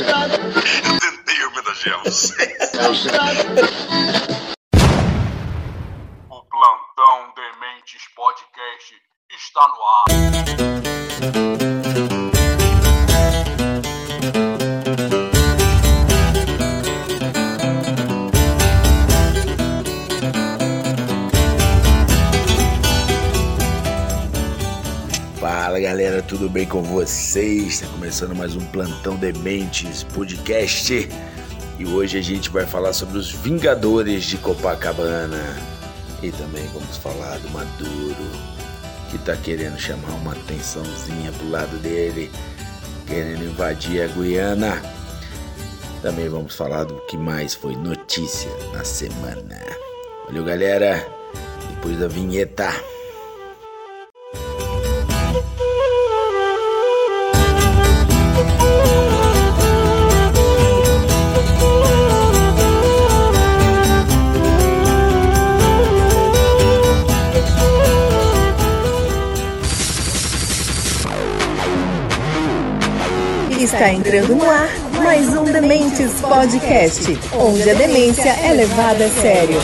Eu tentei homenagear vocês. O Plantão Dementes Podcast está no ar. Fala galera, tudo bem com vocês? Está começando mais um Plantão Dementes Podcast e hoje a gente vai falar sobre os Vingadores de Copacabana e também vamos falar do Maduro que tá querendo chamar uma atençãozinha pro lado dele, querendo invadir a Guiana. Também vamos falar do que mais foi notícia na semana. Valeu galera, depois da vinheta. Está entrando no ar mais um Dementes Podcast, onde a demência é levada a sério.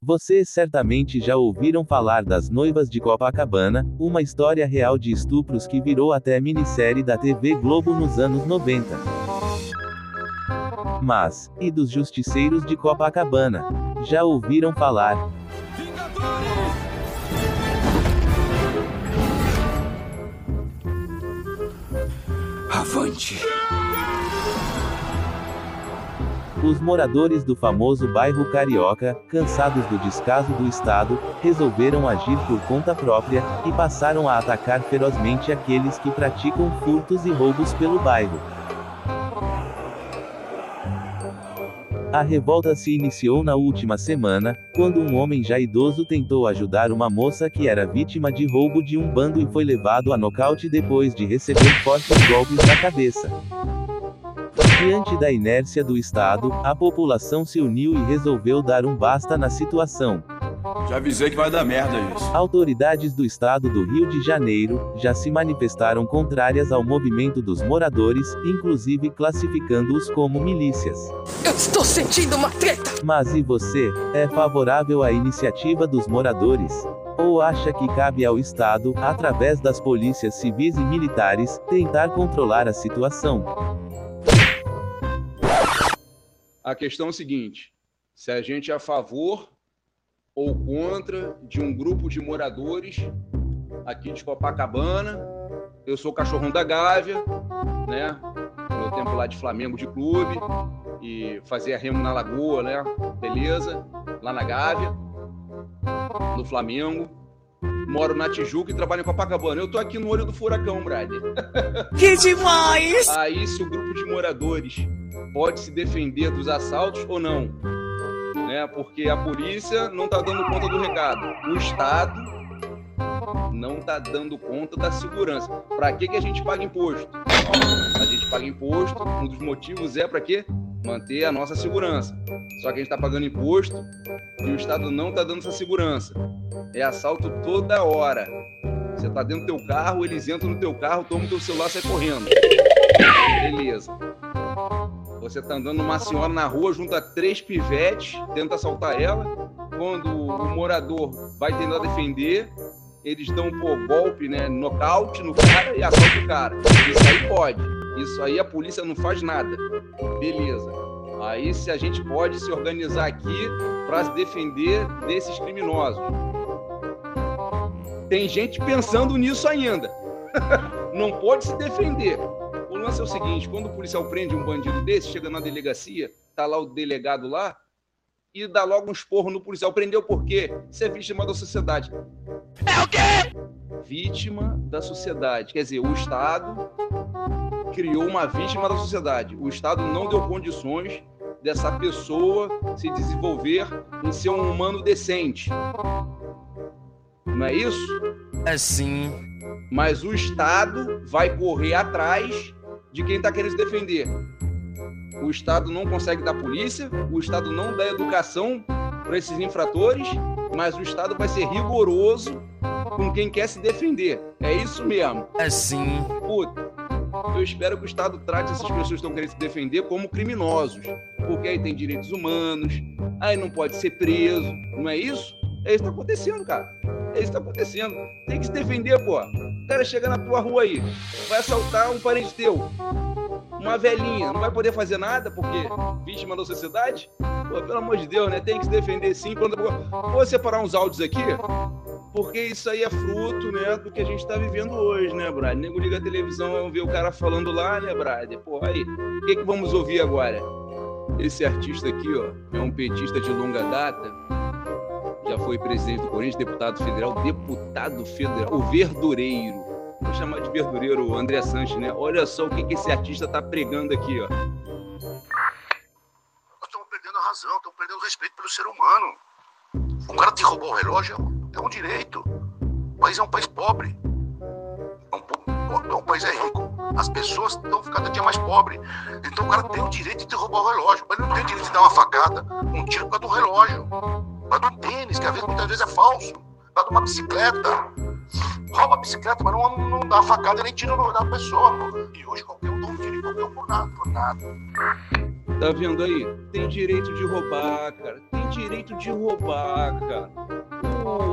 Vocês certamente já ouviram falar das Noivas de Copacabana, uma história real de estupros que virou até minissérie da TV Globo nos anos 90. Mas, e dos Justiceiros de Copacabana? Já ouviram falar? Avante. Os moradores do famoso bairro Carioca, cansados do descaso do Estado, resolveram agir por conta própria, e passaram a atacar ferozmente aqueles que praticam furtos e roubos pelo bairro. A revolta se iniciou na última semana, quando um homem já idoso tentou ajudar uma moça que era vítima de roubo de um bando e foi levado a nocaute depois de receber fortes golpes na cabeça. Diante da inércia do Estado, a população se uniu e resolveu dar um basta na situação. Já avisei que vai dar merda isso. Autoridades do estado do Rio de Janeiro já se manifestaram contrárias ao movimento dos moradores, inclusive classificando-os como milícias. Eu estou sentindo uma treta! Mas e você? É favorável à iniciativa dos moradores? Ou acha que cabe ao Estado, através das polícias civis e militares, tentar controlar a situação? A questão é a seguinte: se a gente é a favor ou contra de um grupo de moradores aqui de Copacabana, eu sou o cachorrão da Gávea, né? Meu tempo lá de Flamengo de clube e fazia remo na Lagoa, né? Beleza? Lá na Gávea, no Flamengo. Moro na Tijuca e trabalho em Copacabana. Eu tô aqui no olho do furacão, brother. Que demais! Aí, se o grupo de moradores pode se defender dos assaltos ou não, né? Porque a polícia não está dando conta do recado, o Estado não está dando conta da segurança. Para que que a gente paga imposto? A gente paga imposto. Um dos motivos é para quê? Manter a nossa segurança. Só que a gente está pagando imposto e o Estado não está dando essa segurança. É assalto toda hora. Você tá dentro do teu carro, eles entram no teu carro, tomam teu celular e sai correndo. Beleza. Você tá andando uma senhora na rua, junta três pivetes, tenta assaltar ela. Quando o morador vai tentar defender, eles dão um golpe, né? Nocaute no cara e assaltam o cara. Isso aí pode. Isso aí a polícia não faz nada. Beleza. Aí se a gente pode se organizar aqui para se defender desses criminosos. Tem gente pensando nisso ainda. não pode se defender. O lance é o seguinte: quando o policial prende um bandido desse, chega na delegacia, tá lá o delegado lá, e dá logo um esporro no policial. Prendeu por quê? Você é vítima da sociedade. É o quê? Vítima da sociedade. Quer dizer, o Estado criou uma vítima da sociedade. O Estado não deu condições dessa pessoa se desenvolver em ser um humano decente. Não é isso? É sim. Mas o Estado vai correr atrás de quem está querendo se defender. o Estado não consegue dar polícia, o Estado não dá educação para esses infratores, mas o Estado vai ser rigoroso com quem quer se defender. É isso mesmo. É sim. Puta, eu espero que o Estado trate essas pessoas que estão querendo se defender como criminosos, porque aí tem direitos humanos, aí não pode ser preso, não é isso? É isso que está acontecendo, cara. É isso que está acontecendo. Tem que se defender, pô. O cara chega na tua rua aí, vai assaltar um parente teu, uma velhinha, não vai poder fazer nada porque vítima da sociedade? Pô, pelo amor de Deus, né? Tem que se defender sim. Vou separar uns áudios aqui, porque isso aí é fruto, né, do que a gente está vivendo hoje, né, Brad? Nego liga a televisão, vê o cara falando lá, né, Brad? Pô, aí, o que, que vamos ouvir agora? Esse artista aqui, ó, é um petista de longa data, já foi presidente do Corinthians, deputado federal, deputado federal, o verdureiro. Vou chamar de verdureiro o André Sanches, né? Olha só o que, que esse artista tá pregando aqui, ó. Estamos perdendo a razão, estamos perdendo o respeito pelo ser humano. O cara te roubou o relógio, é um direito. O país é um país pobre. É um, é um país é rico. As pessoas estão ficando cada dia mais pobres. Então o cara tem o direito de te roubar o relógio. Mas ele não tem o direito de dar uma facada, um tiro por causa do relógio. Causa do tênis, que às vezes, muitas vezes é falso. Causa de uma bicicleta. Rouba a bicicleta, mas não, não dá facada nem tira no da pessoa. Pô. E hoje qualquer um dá um tiro em qualquer um por nada, por nada. Tá vendo aí? Tem direito de roubar, cara. Tem direito de roubar, cara.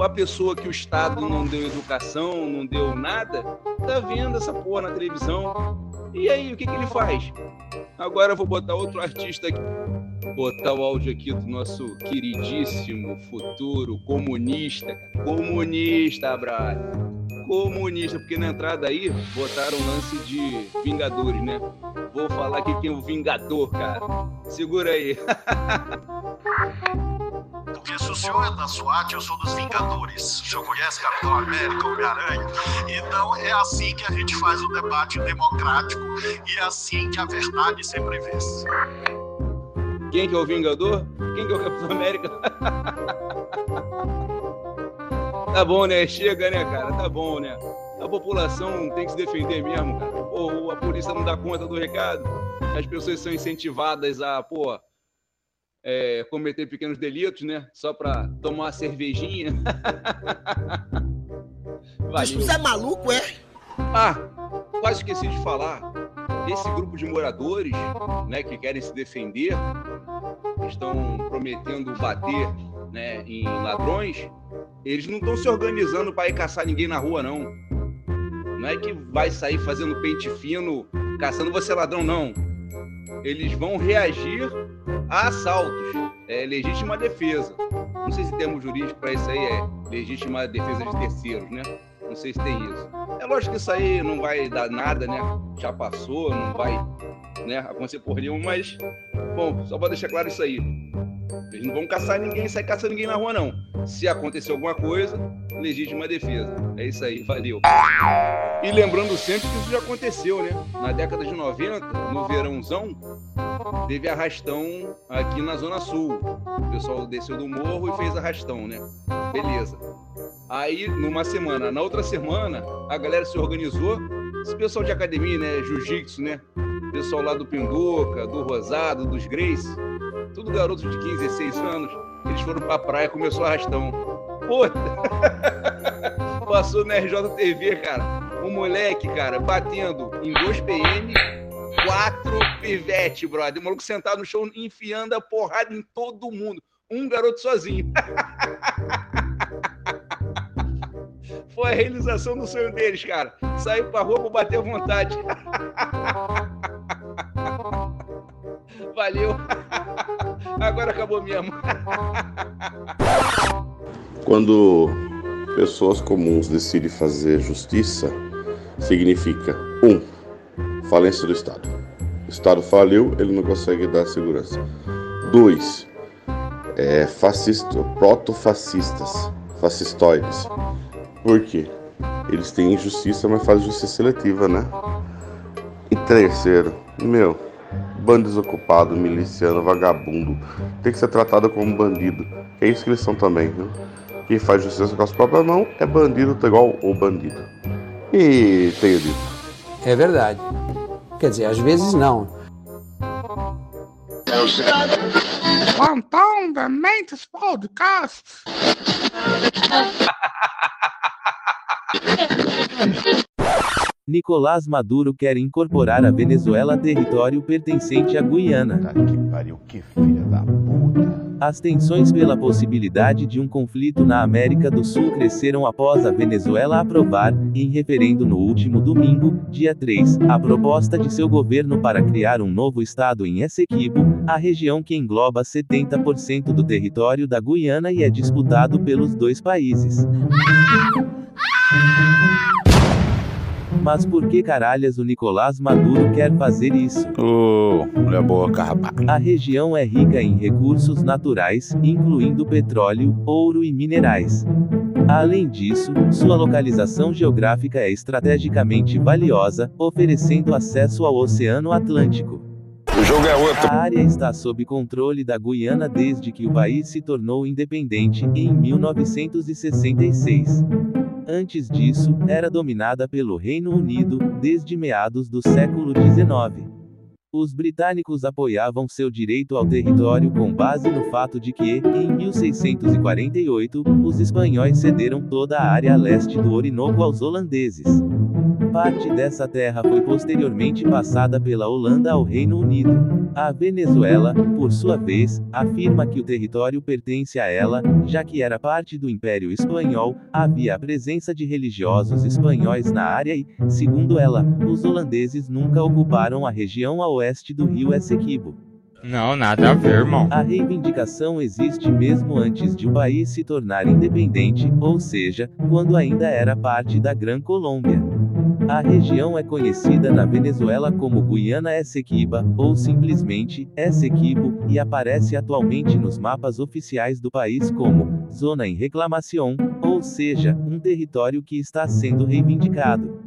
A pessoa que o Estado não deu educação, não deu nada, tá vendo essa porra na televisão. E aí, o que, que ele faz? Agora eu vou botar outro artista aqui. Botar o áudio aqui do nosso queridíssimo futuro comunista. Comunista, Brad. Comunista, porque na entrada aí botaram um lance de Vingadores, né? Vou falar quem é o Vingador, cara. Segura aí. Porque se o senhor é da SWAT, eu sou dos Vingadores. O senhor conhece Capitão América, Homem-Aranha? Então é assim que a gente faz o debate democrático e é assim que a verdade sempre vence. Quem que é o Vingador? Quem que é o Capitão América? tá bom, né? Chega, né, cara? Tá bom, né? A população tem que se defender mesmo, cara. Ou a polícia não dá conta do recado. As pessoas são incentivadas a, pô, é, cometer pequenos delitos, né? Só pra tomar uma cervejinha. Mas você é maluco, é? Ah, quase esqueci de falar. Esse grupo de moradores, né, que querem se defender, estão prometendo bater, né, em ladrões. Eles não estão se organizando para ir caçar ninguém na rua, não. Não é que vai sair fazendo pente fino, caçando você ladrão, não. Eles vão reagir a assaltos. É legítima defesa. Não sei se termo jurídico para isso aí é legítima defesa de terceiros, né? Se tem isso. É lógico que isso aí não vai dar nada, né? Já passou, não vai né, acontecer por nenhum, mas, bom, só para deixar claro isso aí. Eles não vão caçar ninguém, sair caçando ninguém na rua, não. Se acontecer alguma coisa, legítima defesa. É isso aí, valeu. E lembrando sempre que isso já aconteceu, né? Na década de 90, no verãozão, teve arrastão aqui na Zona Sul. O pessoal desceu do morro e fez arrastão, né? Beleza. Aí, numa semana, na outra semana, a galera se organizou. Esse pessoal de academia, né? Jiu-jitsu, né? Pessoal lá do Pinduca, do Rosado, dos Grace, tudo garotos de 15, 16 anos. Eles foram pra praia, começou arrastão. Puta! Passou na RJTV, cara. Um moleque, cara, batendo em 2 PM, quatro pivete, brother. O maluco sentado no chão, enfiando a porrada em todo mundo. Um garoto sozinho. Foi a realização do sonho deles, cara. Saiu pra rua pra bater vontade. Valeu. Agora acabou mesmo. Quando pessoas comuns decidem fazer justiça, significa um, falência do Estado. O Estado faliu, ele não consegue dar segurança. Dois, é, fascista, proto-fascistas, fascistoides. Por quê? Eles têm injustiça, mas fazem justiça seletiva, né? E terceiro, meu, bando desocupado, miliciano, vagabundo, tem que ser tratado como bandido. É isso que eles são também, viu? Quem faz justiça com as próprias mãos é bandido, tá igual o bandido. E tenho dito. É verdade. Quer dizer, às vezes não. Plantão da Mentes Podcast. Nicolás Maduro quer incorporar a Venezuela território pertencente à Guiana. Que pariu, que filha da puta. As tensões pela possibilidade de um conflito na América do Sul cresceram após a Venezuela aprovar, em referendo no último domingo, dia 3, a proposta de seu governo para criar um novo estado em Essequibo, a região que engloba 70% do território da Guiana e é disputado pelos dois países. Mas por que caralhas o Nicolás Maduro quer fazer isso? Ô, oh, boca, rapaz. A região é rica em recursos naturais, incluindo petróleo, ouro e minerais. Além disso, sua localização geográfica é estrategicamente valiosa, oferecendo acesso ao Oceano Atlântico. O jogo é outro. A área está sob controle da Guiana desde que o país se tornou independente, em 1966. Antes disso, era dominada pelo Reino Unido, desde meados do século XIX. Os britânicos apoiavam seu direito ao território com base no fato de que, em 1648, os espanhóis cederam toda a área a leste do Orinoco aos holandeses. Parte dessa terra foi posteriormente passada pela Holanda ao Reino Unido. A Venezuela, por sua vez, afirma que o território pertence a ela, já que era parte do Império Espanhol, havia a presença de religiosos espanhóis na área e, segundo ela, os holandeses nunca ocuparam a região a oeste do rio Essequibo. Não, nada a ver, irmão. A reivindicação existe mesmo antes de o país se tornar independente, ou seja, quando ainda era parte da Gran Colômbia. A região é conhecida na Venezuela como Guiana Essequiba, ou simplesmente Essequibo, e aparece atualmente nos mapas oficiais do país como Zona em Reclamação, ou seja, um território que está sendo reivindicado.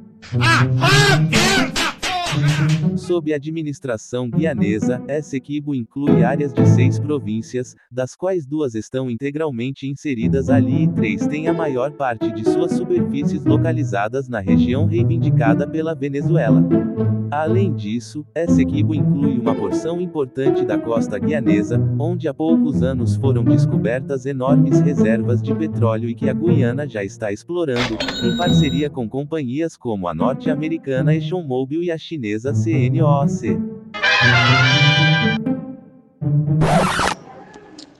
Sob administração guianesa, Essequibo inclui áreas de seis províncias, das quais duas estão integralmente inseridas ali e três têm a maior parte de suas superfícies localizadas na região reivindicada pela Venezuela. Além disso, Essequibo inclui uma porção importante da costa guianesa, onde há poucos anos foram descobertas enormes reservas de petróleo e que a Guiana já está explorando, em parceria com companhias como a norte-americana ExxonMobil e a chinesa CNOOC.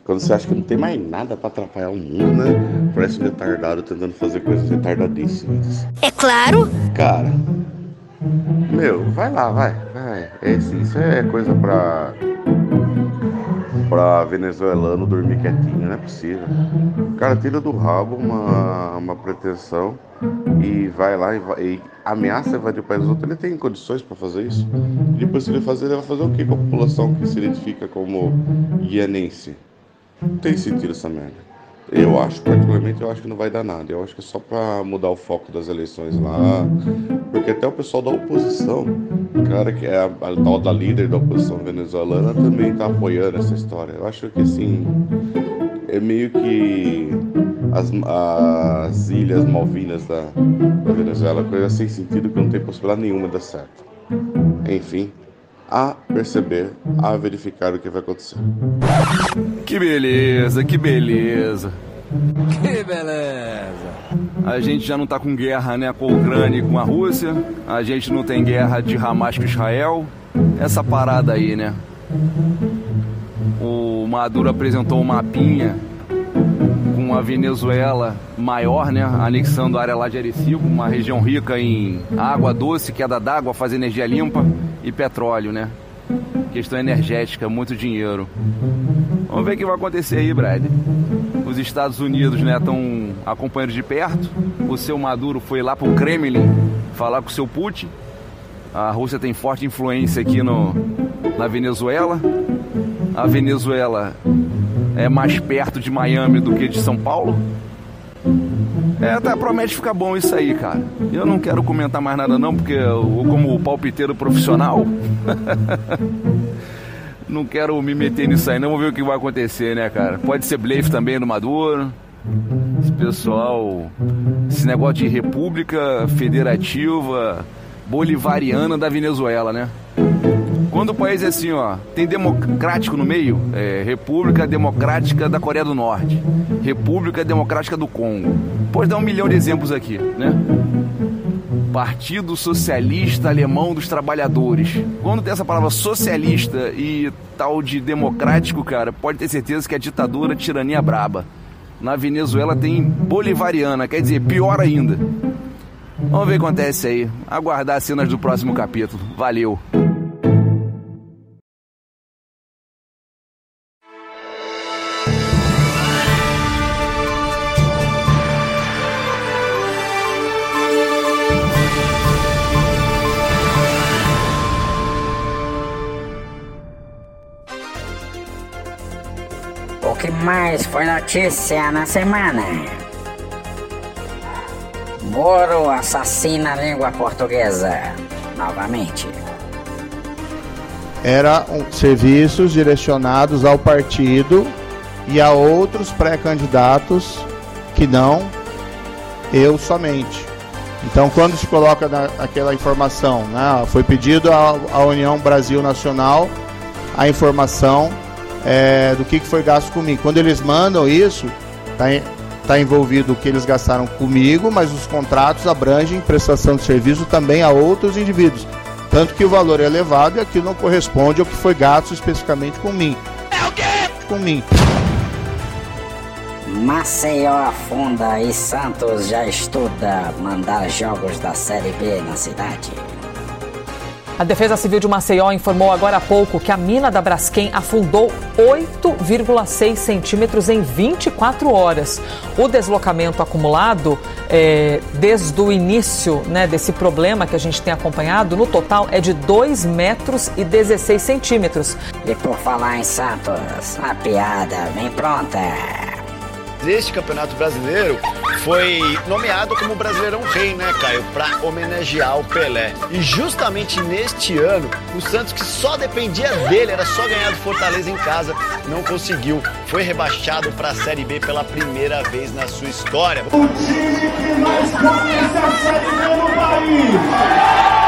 Quando você acha que não tem mais nada para atrapalhar o mundo, né? Parece um retardado tentando fazer coisas retardadíssimas. É claro. Cara, meu, vai lá, vai, vai. Esse, isso é coisa pra. pra venezuelano dormir quietinho, não é possível. O cara tira do rabo uma, uma pretensão e vai lá e, e ameaça invadir o país dos outros. Ele tem condições para fazer isso? E depois, se ele fazer, ele vai fazer o que com a população que se identifica como guianense? Não tem sentido essa merda. Eu acho, particularmente, eu acho que não vai dar nada. Eu acho que é só para mudar o foco das eleições lá. Porque até o pessoal da oposição, cara que é a, tal da líder da oposição venezuelana, também está apoiando essa história. Eu acho que assim, é meio que as, as ilhas Malvinas da, da Venezuela, coisa sem sentido que não tem possibilidade nenhuma de dar certo. Enfim, a perceber, a verificar o que vai acontecer. Que beleza, que beleza. Que beleza. A gente já não tá com guerra, né, com a Ucrânia e com a Rússia. A gente não tem guerra de Hamas com Israel. Essa parada aí, né? O Maduro apresentou um mapinha com a Venezuela maior, né, anexando a área lá de Arecibo, uma região rica em água doce, queda d'água, faz energia limpa e petróleo, né? Questão energética, muito dinheiro. Vamos ver o que vai acontecer aí, Brad. Os Estados Unidos, né, estão acompanhando de perto. O seu Maduro foi lá pro Kremlin falar com o seu Putin. A Rússia tem forte influência aqui no, na Venezuela. A Venezuela é mais perto de Miami do que de São Paulo. É, tá, promete ficar bom isso aí, cara. Eu não quero comentar mais nada não, porque eu, como palpiteiro profissional, não quero me meter nisso aí não, vamos ver o que vai acontecer, né, cara. Pode ser blefe também do Maduro. Esse pessoal, esse negócio de república federativa bolivariana da Venezuela, né? Quando o país é assim, ó, tem democrático no meio, é, República Democrática da Coreia do Norte, República Democrática do Congo. Pode dar um milhão de exemplos aqui, né? Partido Socialista Alemão dos Trabalhadores. Quando tem essa palavra socialista e tal de democrático, cara, pode ter certeza que é ditadura, tirania braba. Na Venezuela tem bolivariana, quer dizer, pior ainda. Vamos ver o que acontece aí. Aguardar as cenas do próximo capítulo. Valeu! Mais foi notícia na semana? Moro assassina a língua portuguesa. Novamente. Era um, serviços direcionados ao partido e a outros pré-candidatos que não eu somente. Então, quando se coloca na, aquela informação, né, foi pedido à, à União Brasil Nacional a informação é, do que, que foi gasto comigo. Quando eles mandam isso, está tá envolvido o que eles gastaram comigo, mas os contratos abrangem prestação de serviço também a outros indivíduos. Tanto que o valor é elevado e aquilo não corresponde ao que foi gasto especificamente com mim. É o quê? Com mim. Maceió afunda e Santos já estuda mandar jogos da Série B na cidade. A Defesa Civil de Maceió informou agora há pouco que a mina da Braskem afundou 8,6 centímetros em 24 horas. O deslocamento acumulado é, desde o início né, desse problema que a gente tem acompanhado, no total é de 2 metros e 16 centímetros. E por falar em Santos, a piada vem pronta deste Campeonato Brasileiro foi nomeado como Brasileirão Rei, né, Caio? Para homenagear o Pelé. E justamente neste ano, o Santos, que só dependia dele, era só ganhar do Fortaleza em casa, não conseguiu. Foi rebaixado para a Série B pela primeira vez na sua história. O time que mais conhece a Série B no país.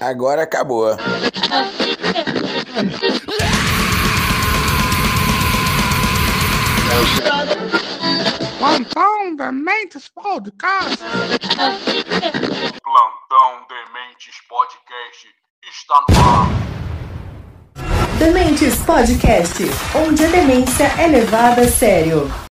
Agora acabou. Plantão Dementes Podcast. Plantão Dementes Podcast está no ar. Dementes Podcast, onde a demência é levada a sério.